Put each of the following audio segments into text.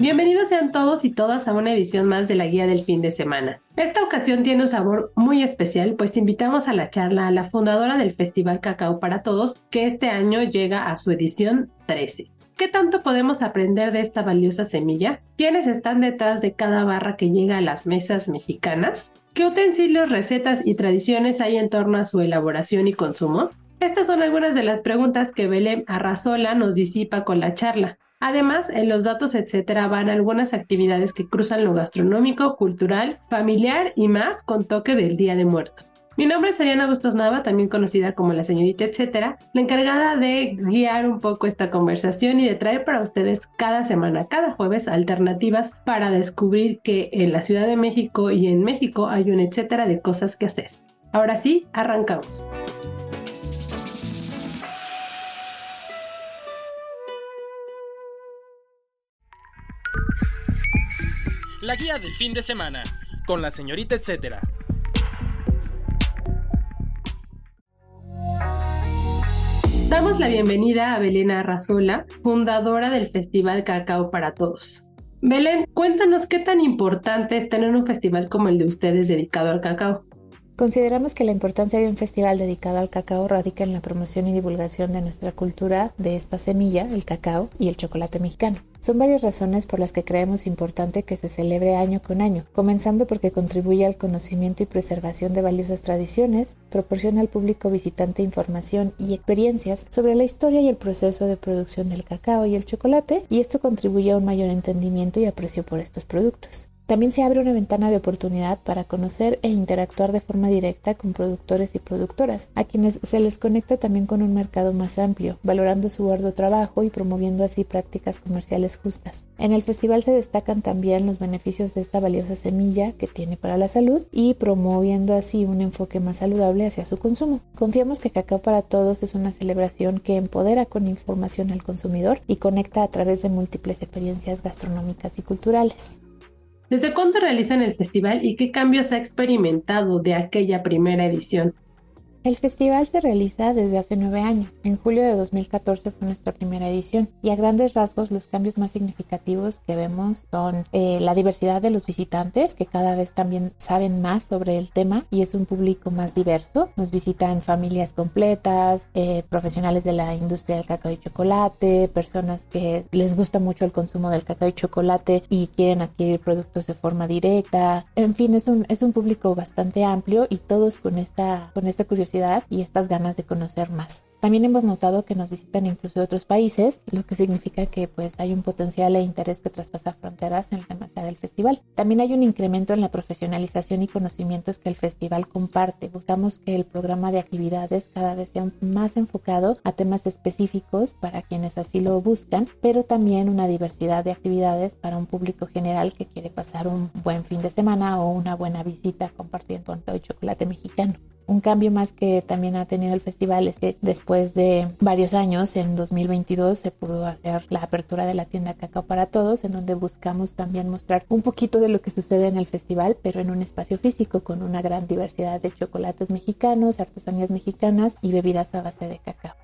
Bienvenidos sean todos y todas a una edición más de la guía del fin de semana. Esta ocasión tiene un sabor muy especial, pues invitamos a la charla a la fundadora del Festival Cacao para Todos, que este año llega a su edición 13. ¿Qué tanto podemos aprender de esta valiosa semilla? ¿Quiénes están detrás de cada barra que llega a las mesas mexicanas? ¿Qué utensilios, recetas y tradiciones hay en torno a su elaboración y consumo? Estas son algunas de las preguntas que Belém Arrazola nos disipa con la charla. Además, en los datos, etcétera, van algunas actividades que cruzan lo gastronómico, cultural, familiar y más con toque del Día de Muerto. Mi nombre es Ariana Bustos Nava, también conocida como la señorita etcétera, la encargada de guiar un poco esta conversación y de traer para ustedes cada semana, cada jueves, alternativas para descubrir que en la Ciudad de México y en México hay un etcétera de cosas que hacer. Ahora sí, arrancamos. La guía del fin de semana, con la señorita etcétera. Damos la bienvenida a Belén Arrazola, fundadora del Festival Cacao para Todos. Belén, cuéntanos qué tan importante es tener un festival como el de ustedes dedicado al cacao. Consideramos que la importancia de un festival dedicado al cacao radica en la promoción y divulgación de nuestra cultura de esta semilla, el cacao y el chocolate mexicano. Son varias razones por las que creemos importante que se celebre año con año, comenzando porque contribuye al conocimiento y preservación de valiosas tradiciones, proporciona al público visitante información y experiencias sobre la historia y el proceso de producción del cacao y el chocolate, y esto contribuye a un mayor entendimiento y aprecio por estos productos. También se abre una ventana de oportunidad para conocer e interactuar de forma directa con productores y productoras, a quienes se les conecta también con un mercado más amplio, valorando su arduo trabajo y promoviendo así prácticas comerciales justas. En el festival se destacan también los beneficios de esta valiosa semilla que tiene para la salud y promoviendo así un enfoque más saludable hacia su consumo. Confiamos que Cacao para Todos es una celebración que empodera con información al consumidor y conecta a través de múltiples experiencias gastronómicas y culturales. ¿Desde cuándo realizan el festival y qué cambios ha experimentado de aquella primera edición? El festival se realiza desde hace nueve años. En julio de 2014 fue nuestra primera edición y a grandes rasgos los cambios más significativos que vemos son eh, la diversidad de los visitantes que cada vez también saben más sobre el tema y es un público más diverso. Nos visitan familias completas, eh, profesionales de la industria del cacao y chocolate, personas que les gusta mucho el consumo del cacao y chocolate y quieren adquirir productos de forma directa. En fin, es un, es un público bastante amplio y todos con esta, con esta curiosidad y estas ganas de conocer más. También hemos notado que nos visitan incluso otros países, lo que significa que pues hay un potencial e interés que traspasa fronteras en la temática del festival. También hay un incremento en la profesionalización y conocimientos que el festival comparte. Buscamos que el programa de actividades cada vez sea más enfocado a temas específicos para quienes así lo buscan, pero también una diversidad de actividades para un público general que quiere pasar un buen fin de semana o una buena visita compartiendo con todo el chocolate mexicano. Un cambio más que también ha tenido el festival es que después de varios años, en 2022, se pudo hacer la apertura de la tienda Cacao para Todos, en donde buscamos también mostrar un poquito de lo que sucede en el festival, pero en un espacio físico con una gran diversidad de chocolates mexicanos, artesanías mexicanas y bebidas a base de cacao.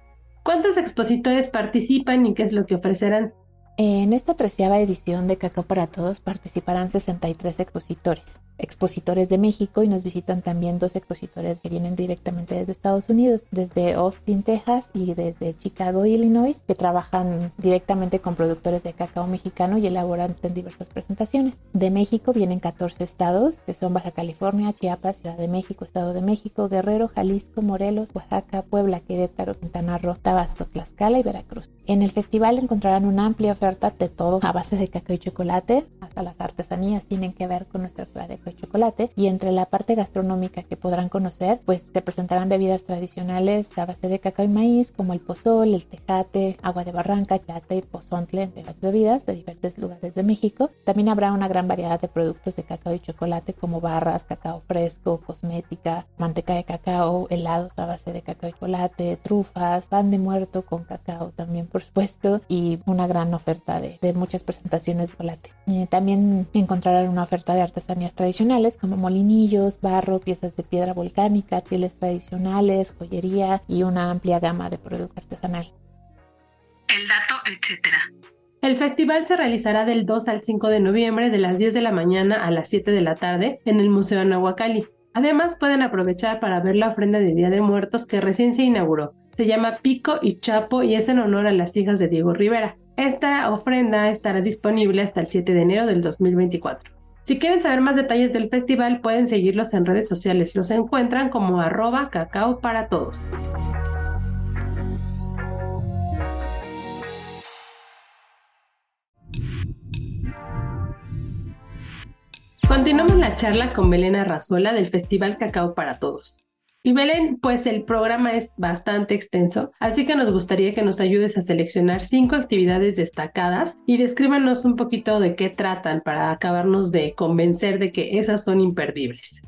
¿Cuántos expositores participan y qué es lo que ofrecerán? En esta treceava edición de Cacao para Todos participarán 63 expositores expositores de México y nos visitan también dos expositores que vienen directamente desde Estados Unidos, desde Austin, Texas y desde Chicago, Illinois, que trabajan directamente con productores de cacao mexicano y elaboran en diversas presentaciones. De México vienen 14 estados, que son Baja California, Chiapas, Ciudad de México, Estado de México, Guerrero, Jalisco, Morelos, Oaxaca, Puebla, Querétaro, Quintana Roo, Tabasco, Tlaxcala y Veracruz. En el festival encontrarán una amplia oferta de todo a base de cacao y chocolate, hasta las artesanías tienen que ver con nuestra ciudad de y chocolate. Y entre la parte gastronómica que podrán conocer, pues te presentarán bebidas tradicionales a base de cacao y maíz, como el pozol, el tejate, agua de barranca, chate y pozontle, entre las bebidas de diferentes lugares de México. También habrá una gran variedad de productos de cacao y chocolate, como barras, cacao fresco, cosmética, manteca de cacao, helados a base de cacao y chocolate, trufas, pan de muerto con cacao también, por supuesto, y una gran oferta de, muchas presentaciones de chocolate. Eh, también encontrarán una oferta de artesanías tradicionales como molinillos, barro, piezas de piedra volcánica, pieles tradicionales, joyería y una amplia gama de productos artesanal. El dato, etcétera. El festival se realizará del 2 al 5 de noviembre de las 10 de la mañana a las 7 de la tarde en el Museo Nahuacali. Además pueden aprovechar para ver la ofrenda de Día de Muertos que recién se inauguró. Se llama Pico y Chapo y es en honor a las hijas de Diego Rivera. Esta ofrenda estará disponible hasta el 7 de enero del 2024. Si quieren saber más detalles del festival pueden seguirlos en redes sociales. Los encuentran como arroba cacao para todos. Continuamos la charla con Belén Arrazola del Festival Cacao para Todos. Y Belén, pues el programa es bastante extenso, así que nos gustaría que nos ayudes a seleccionar cinco actividades destacadas y descríbanos un poquito de qué tratan para acabarnos de convencer de que esas son imperdibles.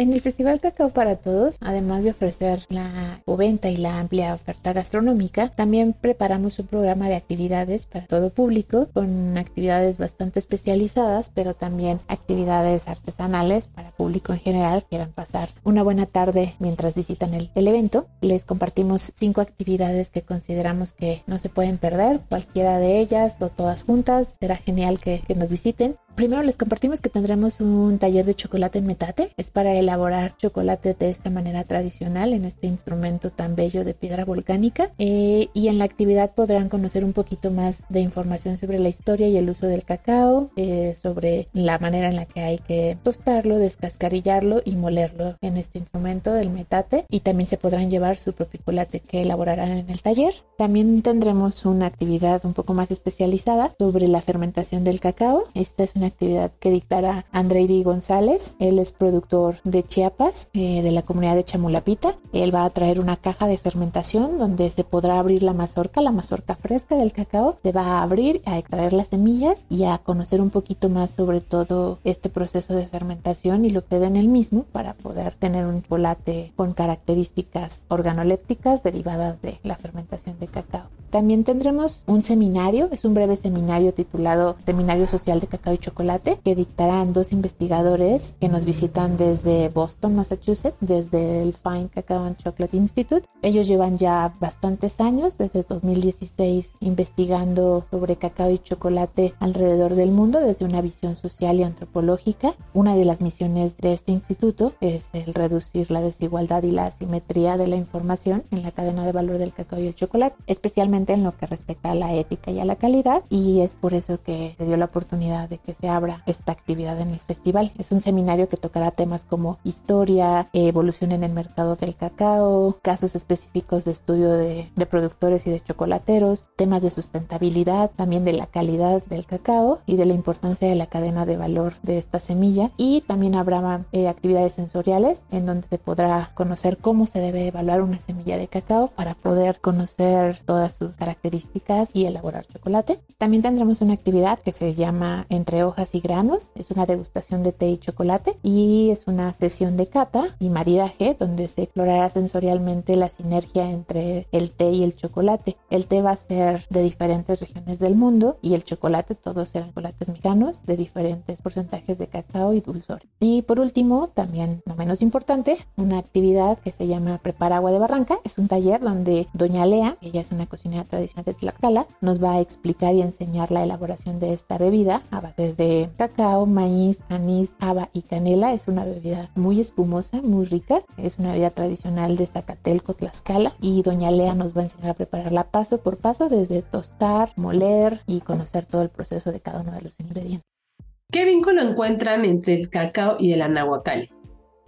En el Festival Cacao para Todos, además de ofrecer la venta y la amplia oferta gastronómica, también preparamos un programa de actividades para todo público, con actividades bastante especializadas, pero también actividades artesanales para público en general que quieran pasar una buena tarde mientras visitan el, evento. Les compartimos cinco actividades que consideramos que no se pueden perder, cualquiera de ellas o todas juntas. Será genial que, que nos visiten. Primero les compartimos que tendremos un taller de chocolate en metate. Es para elaborar chocolate de esta manera tradicional en este instrumento tan bello de piedra volcánica. Eh, y en la actividad podrán conocer un poquito más de información sobre la historia y el uso del cacao, eh, sobre la manera en la que hay que tostarlo, descascarillarlo y molerlo en este instrumento del metate. Y también se podrán llevar su propio chocolate que elaborarán en el taller. También tendremos una actividad un poco más especializada sobre la fermentación del cacao. Esta es una actividad que dictará Andrei González. Él es productor de Chiapas, eh, de la comunidad de Chamulapita. Él va a traer una caja de fermentación donde se podrá abrir la mazorca, la mazorca fresca del cacao. Se va a abrir, a extraer las semillas y a conocer un poquito más sobre todo este proceso de fermentación y lo que da en el mismo para poder tener un chocolate con características organolépticas derivadas de la fermentación de cacao. También tendremos un seminario, es un breve seminario titulado Seminario Social de Cacao y Chocolate, que dictarán dos investigadores que nos visitan desde Boston, Massachusetts, desde el Fine Cacao and Chocolate Institute. Ellos llevan ya bastantes años, desde 2016, investigando sobre cacao y chocolate alrededor del mundo desde una visión social y antropológica. Una de las misiones de este instituto es el reducir la desigualdad y la asimetría de la información en la cadena de valor del cacao y el chocolate, especialmente en lo que respecta a la ética y a la calidad y es por eso que se dio la oportunidad de que se abra esta actividad en el festival. Es un seminario que tocará temas como historia, evolución en el mercado del cacao, casos específicos de estudio de, productores y de chocolateros, temas de sustentabilidad, también de la calidad del cacao y de la importancia de la cadena de valor de esta semilla y también habrá eh, actividades sensoriales en donde se podrá conocer cómo se debe evaluar una semilla de cacao para poder conocer todas sus características y elaborar chocolate. También tendremos una actividad que se llama Entre hojas y granos. Es una degustación de té y chocolate y es una sesión de cata y maridaje donde se explorará sensorialmente la sinergia entre el té y el chocolate. El té va a ser de diferentes regiones del mundo y el chocolate, todos serán chocolates mexicanos de diferentes porcentajes de cacao y dulzor. Y por último, también no menos importante, una actividad que se llama Prepara agua de barranca. Es un taller donde Doña Lea, ella es una cocinera tradicional de Tlaxcala, nos va a explicar y enseñar la elaboración de esta bebida a base de cacao, maíz, anís, haba y canela. Es una bebida muy espumosa, muy rica. Es una bebida tradicional de Zacatelco, Tlaxcala. Y doña Lea nos va a enseñar a prepararla paso por paso, desde tostar, moler y conocer todo el proceso de cada uno de los ingredientes. ¿Qué vínculo encuentran entre el cacao y el?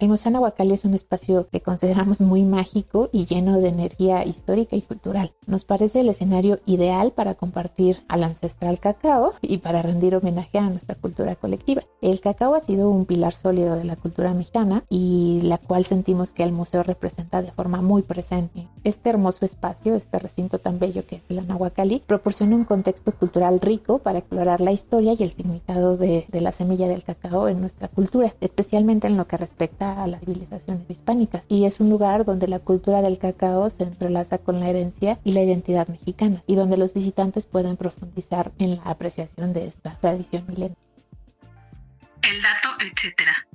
El Museo Nahuacali es un espacio que consideramos muy mágico y lleno de energía histórica y cultural. Nos parece el escenario ideal para compartir al ancestral cacao y para rendir homenaje a nuestra cultura colectiva. El cacao ha sido un pilar sólido de la cultura mexicana y la cual sentimos que el museo representa de forma muy presente. Este hermoso espacio, este recinto tan bello que es el Nahuacali, proporciona un contexto cultural rico para explorar la historia y el significado de, de la semilla del cacao en nuestra cultura, especialmente en lo que respecta a las civilizaciones hispánicas. Y es un lugar donde la cultura del cacao se entrelaza con la herencia y la identidad mexicana y donde los visitantes pueden profundizar en la apreciación de esta tradición milenaria. El dato, etcétera.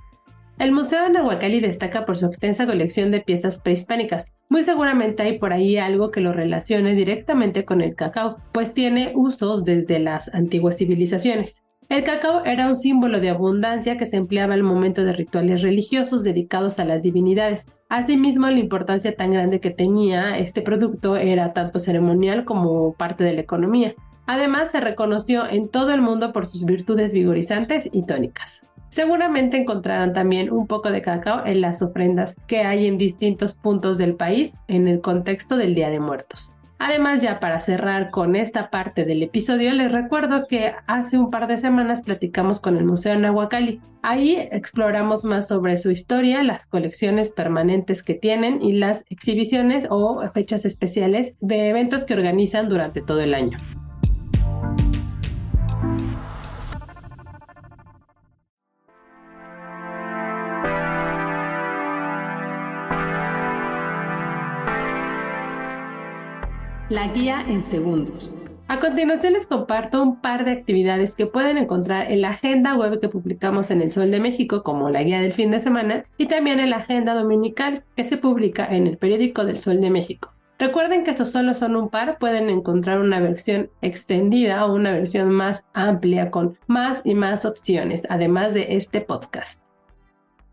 El Museo de Nahuacali destaca por su extensa colección de piezas prehispánicas. Muy seguramente hay por ahí algo que lo relacione directamente con el cacao, pues tiene usos desde las antiguas civilizaciones. El cacao era un símbolo de abundancia que se empleaba al momento de rituales religiosos dedicados a las divinidades. Asimismo, la importancia tan grande que tenía este producto era tanto ceremonial como parte de la economía. Además, se reconoció en todo el mundo por sus virtudes vigorizantes y tónicas. Seguramente encontrarán también un poco de cacao en las ofrendas que hay en distintos puntos del país en el contexto del Día de Muertos. Además, ya para cerrar con esta parte del episodio, les recuerdo que hace un par de semanas platicamos con el Museo Nahuacali. Ahí exploramos más sobre su historia, las colecciones permanentes que tienen y las exhibiciones o fechas especiales de eventos que organizan durante todo el año. La guía en segundos. A continuación les comparto un par de actividades que pueden encontrar en la agenda web que publicamos en El Sol de México como la guía del fin de semana y también en la agenda dominical que se publica en el periódico del Sol de México. Recuerden que estos solo son un par, pueden encontrar una versión extendida o una versión más amplia con más y más opciones, además de este podcast.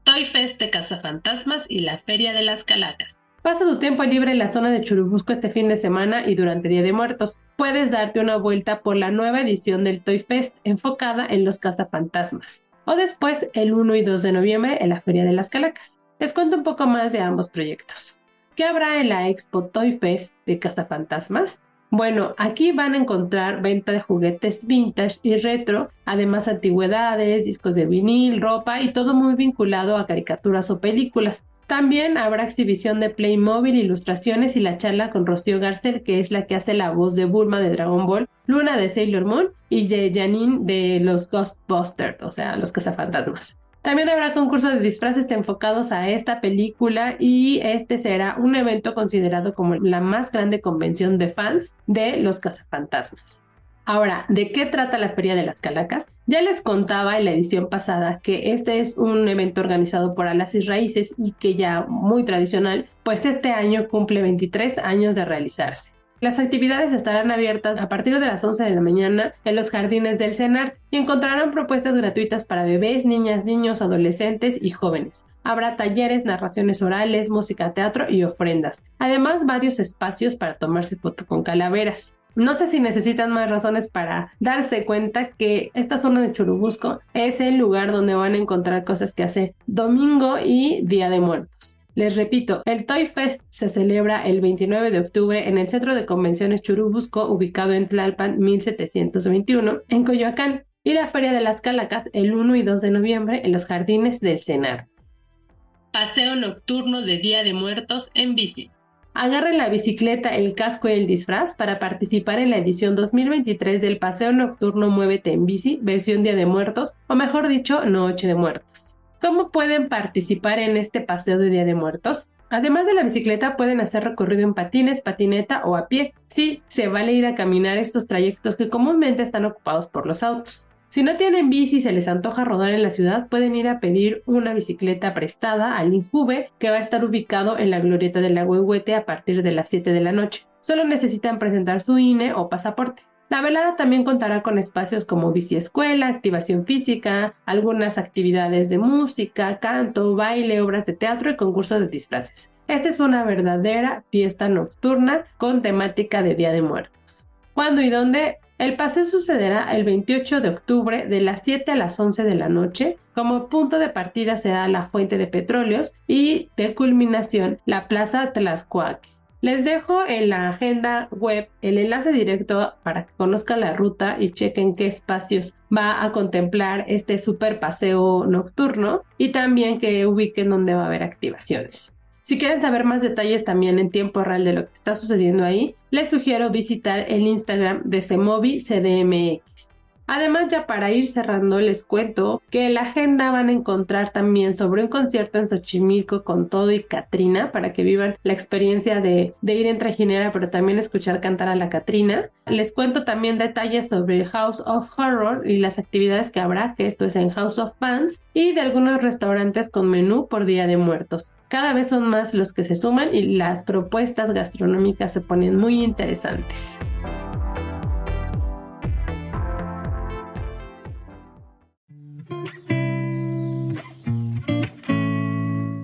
Toy Fest de Cazafantasmas y la Feria de las Calacas. Pasa tu tiempo libre en la zona de Churubusco este fin de semana y durante Día de Muertos. Puedes darte una vuelta por la nueva edición del Toy Fest enfocada en los cazafantasmas. O después, el 1 y 2 de noviembre, en la Feria de las Calacas. Les cuento un poco más de ambos proyectos. ¿Qué habrá en la Expo Toy Fest de Cazafantasmas? Bueno, aquí van a encontrar venta de juguetes vintage y retro, además antigüedades, discos de vinil, ropa y todo muy vinculado a caricaturas o películas. También habrá exhibición de Playmobil, ilustraciones y la charla con Rocío Garcel, que es la que hace la voz de Bulma de Dragon Ball, Luna de Sailor Moon y de Janine de los Ghostbusters, o sea, los cazafantasmas. También habrá concursos de disfraces enfocados a esta película y este será un evento considerado como la más grande convención de fans de los cazafantasmas. Ahora, ¿de qué trata la Feria de las Calacas? Ya les contaba en la edición pasada que este es un evento organizado por Alas y Raíces y que ya muy tradicional, pues este año cumple 23 años de realizarse. Las actividades estarán abiertas a partir de las 11 de la mañana en los jardines del CENAR y encontrarán propuestas gratuitas para bebés, niñas, niños, adolescentes y jóvenes. Habrá talleres, narraciones orales, música, teatro y ofrendas. Además, varios espacios para tomarse foto con calaveras. No sé si necesitan más razones para darse cuenta que esta zona de Churubusco es el lugar donde van a encontrar cosas que hacer domingo y Día de Muertos. Les repito, el Toy Fest se celebra el 29 de octubre en el Centro de Convenciones Churubusco, ubicado en Tlalpan 1721, en Coyoacán, y la Feria de las Calacas el 1 y 2 de noviembre en los Jardines del Senar. Paseo nocturno de Día de Muertos en bici. Agarren la bicicleta, el casco y el disfraz para participar en la edición 2023 del Paseo Nocturno Muévete en Bici, versión Día de Muertos, o mejor dicho, Noche de Muertos. ¿Cómo pueden participar en este paseo de Día de Muertos? Además de la bicicleta, pueden hacer recorrido en patines, patineta o a pie. Sí, se vale ir a caminar estos trayectos que comúnmente están ocupados por los autos. Si no tienen bici y se les antoja rodar en la ciudad, pueden ir a pedir una bicicleta prestada al Injuve, que va a estar ubicado en la glorieta del la Huehuete a partir de las 7 de la noche. Solo necesitan presentar su INE o pasaporte. La velada también contará con espacios como bici escuela, activación física, algunas actividades de música, canto, baile, obras de teatro y concursos de disfraces. Esta es una verdadera fiesta nocturna con temática de Día de Muertos. ¿Cuándo y dónde? El paseo sucederá el 28 de octubre de las 7 a las 11 de la noche. Como punto de partida será la fuente de petróleos y de culminación la plaza Tlaxcuaque. Les dejo en la agenda web el enlace directo para que conozcan la ruta y chequen qué espacios va a contemplar este super paseo nocturno y también que ubiquen dónde va a haber activaciones. Si quieren saber más detalles también en tiempo real de lo que está sucediendo ahí, les sugiero visitar el Instagram de Semovi CDMX. Además, ya para ir cerrando, les cuento que la agenda van a encontrar también sobre un concierto en Xochimilco con todo y Katrina para que vivan la experiencia de, ir en trajinera, pero también escuchar cantar a la Katrina. Les cuento también detalles sobre House of Horror y las actividades que habrá, que esto es en House of Fans, y de algunos restaurantes con menú por Día de Muertos. Cada vez son más los que se suman y las propuestas gastronómicas se ponen muy interesantes.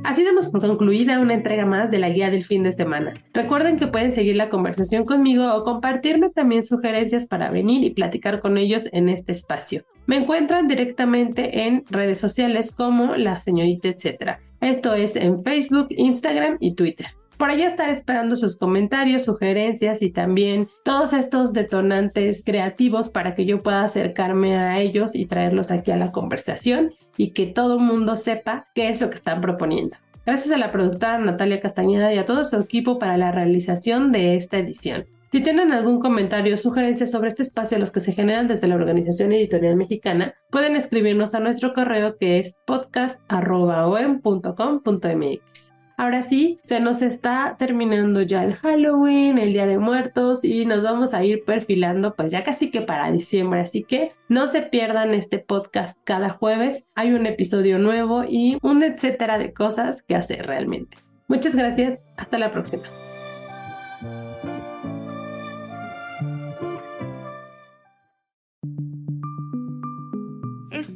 Así damos por concluida una entrega más de la guía del fin de semana. Recuerden que pueden seguir la conversación conmigo o compartirme también sugerencias para venir y platicar con ellos en este espacio. Me encuentran directamente en redes sociales como la señorita etcétera. Esto es en Facebook, Instagram y Twitter. Por allá estaré esperando sus comentarios, sugerencias y también todos estos detonantes creativos para que yo pueda acercarme a ellos y traerlos aquí a la conversación y que todo el mundo sepa qué es lo que están proponiendo. Gracias a la productora Natalia Castañeda y a todo su equipo para la realización de esta edición. Si tienen algún comentario o sugerencia sobre este espacio, los que se generan desde la Organización Editorial Mexicana, pueden escribirnos a nuestro correo que es podcast.com.mx. Ahora sí, se nos está terminando ya el Halloween, el Día de Muertos y nos vamos a ir perfilando pues ya casi que para diciembre. Así que no se pierdan este podcast cada jueves. Hay un episodio nuevo y un etcétera de cosas que hacer realmente. Muchas gracias. Hasta la próxima.